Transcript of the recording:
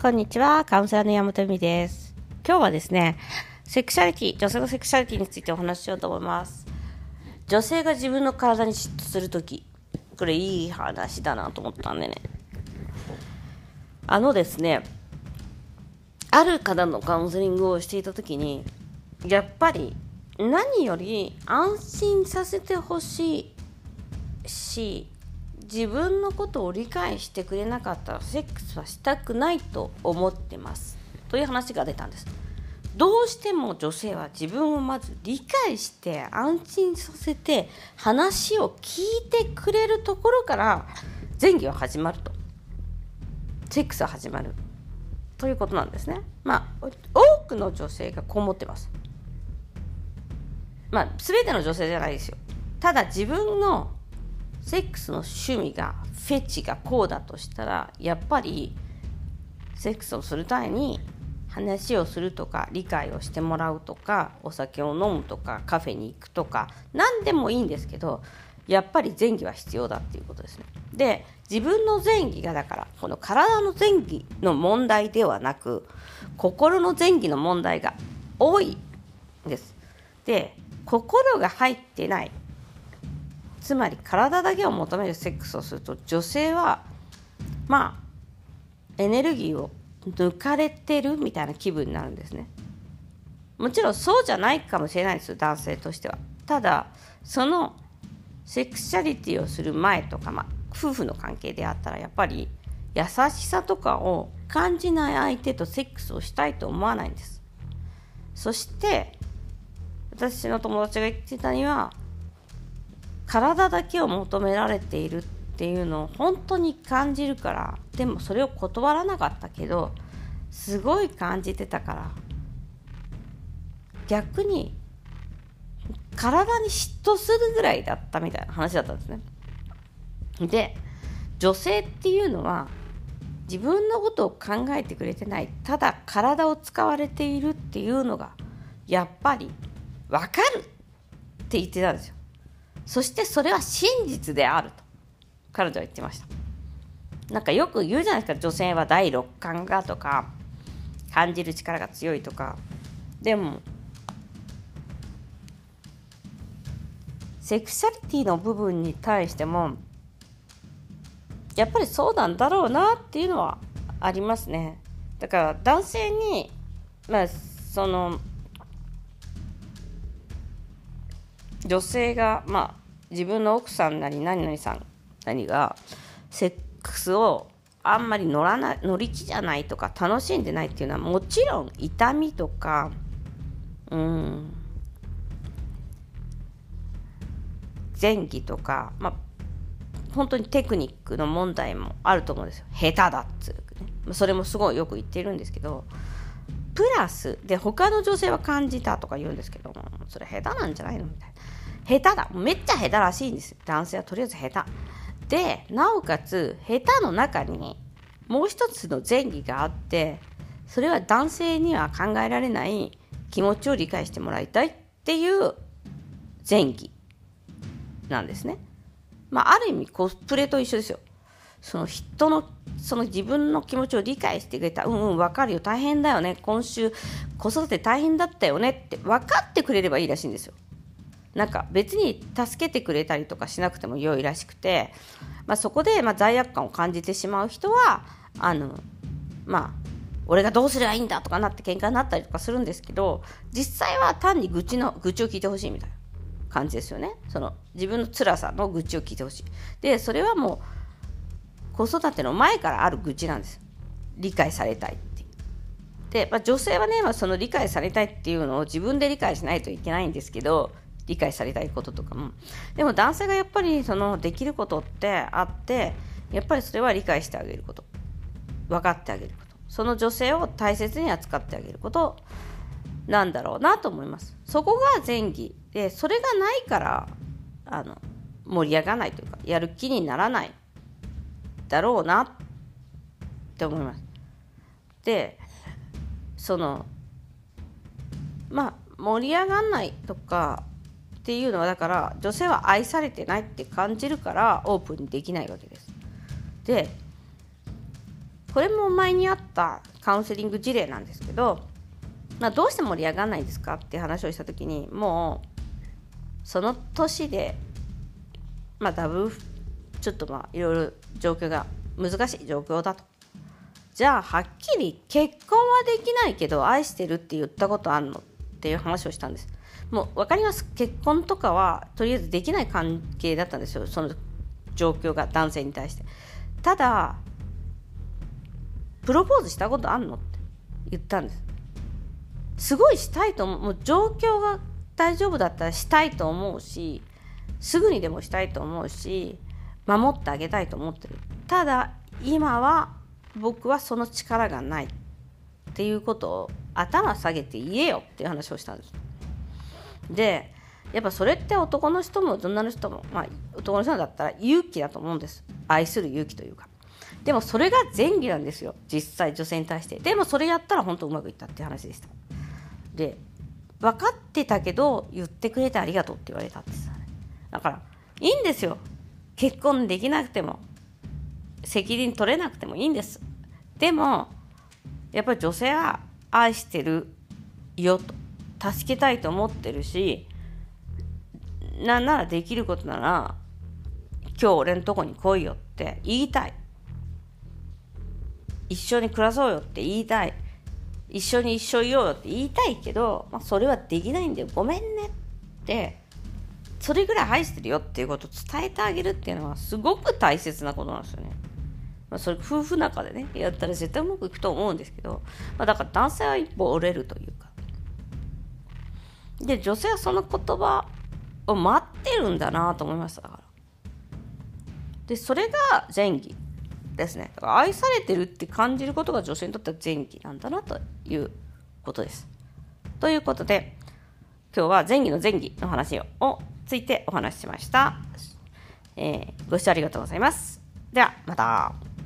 こんにちは、カウンセラーの山本由美です。今日はですね、セクシャリティ、女性のセクシャリティについてお話ししようと思います。女性が自分の体に嫉妬するとき、これいい話だなと思ったんでね。あのですね、ある方のカウンセリングをしていたときに、やっぱり何より安心させてほしいし、自分のことを理解してくれなかったらセックスはしたくないと思ってます。という話が出たんです。どうしても女性は自分をまず理解して安心させて話を聞いてくれるところから前戯は始まると。セックスは始まる。ということなんですね。まあ多くの女性がこう思ってます。まあ全ての女性じゃないですよ。ただ自分のセックスの趣味がフェチがこうだとしたらやっぱりセックスをするために話をするとか理解をしてもらうとかお酒を飲むとかカフェに行くとか何でもいいんですけどやっぱり前戯は必要だっていうことですね。で自分の前戯がだからこの体の前戯の問題ではなく心の前戯の問題が多いんです。で心が入ってないつまり体だけを求めるセックスをすると女性はまあエネルギーを抜かれてるみたいな気分になるんですね。もちろんそうじゃないかもしれないです男性としては。ただそのセクシャリティをする前とか、まあ、夫婦の関係であったらやっぱり優しさとかを感じない相手とセックスをしたいと思わないんです。そして私の友達が言ってたには体だけを求められているっていうのを本当に感じるからでもそれを断らなかったけどすごい感じてたから逆に体に嫉妬するぐらいだったみたいな話だったんですね。で女性っていうのは自分のことを考えてくれてないただ体を使われているっていうのがやっぱり分かるって言ってたんですよ。そしてそれは真実であると。彼女は言ってました。なんかよく言うじゃないですか。女性は第六感がとか感じる力が強いとか。でもセクシャリティの部分に対してもやっぱりそうなんだろうなっていうのはありますね。だから男性にまあその女性が、まあ、自分の奥さんなり何々さんなりがセックスをあんまり乗らない乗り気じゃないとか楽しんでないっていうのはもちろん痛みとかうん前戯とか、まあ、本当にテクニックの問題もあると思うんですよ。下手だっつう、ね、それもすごいよく言ってるんですけどプラスで他の女性は感じたとか言うんですけどもそれ下手なんじゃないのみたいな下手だめっちゃ下手らしいんです男性はとりあえず下手でなおかつ下手の中にもう一つの前戯があってそれは男性には考えられない気持ちを理解してもらいたいっていう前戯なんですね。まあ、ある意味コスプレと一緒ですよ。その人のその自分の気持ちを理解してくれた。うんうん分かるよ。大変だよね。今週子育て大変だったよね。って分かってくれればいいらしいんですよ。なんか別に助けてくれたりとかしなくても良いらしくて、まあ、そこでま罪悪感を感じてしまう人はあのまあ俺がどうすればいいんだとかなって喧嘩になったりとかするんですけど実際は単に愚痴の愚痴を聞いてほしいみたいな感じですよね。その自分の辛さの愚痴を聞いてほしい。でそれはもう子育ての前からある愚痴なんです。理解されたいって。で、まあ、女性はね、まあ、その理解されたいっていうのを自分で理解しないといけないんですけど理解されたいこととかも。でも男性がやっぱりそのできることってあってやっぱりそれは理解してあげること。分かってあげること。その女性を大切に扱ってあげること。なんだろうなと思います。そこが前戯でそれがないからあの盛り上がらないというかやる気にならない。だろうなって思いますでそのまあ盛り上がんないとかっていうのはだから女性は愛されてないって感じるからオープンにできないわけです。でこれも前にあったカウンセリング事例なんですけど、まあ、どうして盛り上がらないんですかって話をした時にもうその年でまあだぶちょっとまあいろいろ状況が難しい状況だと。じゃあはっきり結婚はできないけど愛してるって言ったことあんのっていう話をしたんです。もう分かります。結婚とかはとりあえずできない関係だったんですよ。その状況が男性に対して。ただプロポーズしたことあんのって言ったんです。すごいしたいと思う。もう状況が大丈夫だったらしたいと思うしすぐにでもしたいと思うし守ってあげたいと思ってる。ただ今は僕はその力がない。っていうことを頭下げて言えよっていう話をしたんです。でやっぱそれって男の人も女の人も、まあ、男の人だったら勇気だと思うんです。愛する勇気というか。でもそれが前儀なんですよ。実際女性に対して。でもそれやったら本当うまくいったっていう話でした。で分かってたけど言ってくれてありがとうって言われたんです。だからいいんですよ。結婚できなくても責任取れなくてもいいんです。でもやっぱり女性は愛してるよと。助けたいと思ってるしなんならできることなら今日俺のとこに来いよって言いたい。一緒に暮らそうよって言いたい。一緒に一緒いようよって言いたいけど、まあ、それはできないんでごめんねってそれぐらい愛してるよっていうことを伝えてあげるっていうのはすごく大切なことなんですよね。まあ、それ夫婦仲でねやったら絶対うまくいくと思うんですけど、まあ、だから男性は一歩折れるというか。で女性はその言葉を待ってるんだなと思いましただから。でそれが前儀ですね。だから愛されてるって感じることが女性にとっては前儀なんだなということです。ということで今日は前儀の前儀の話をついてお話ししました、えー、ご視聴ありがとうございます。ではまた。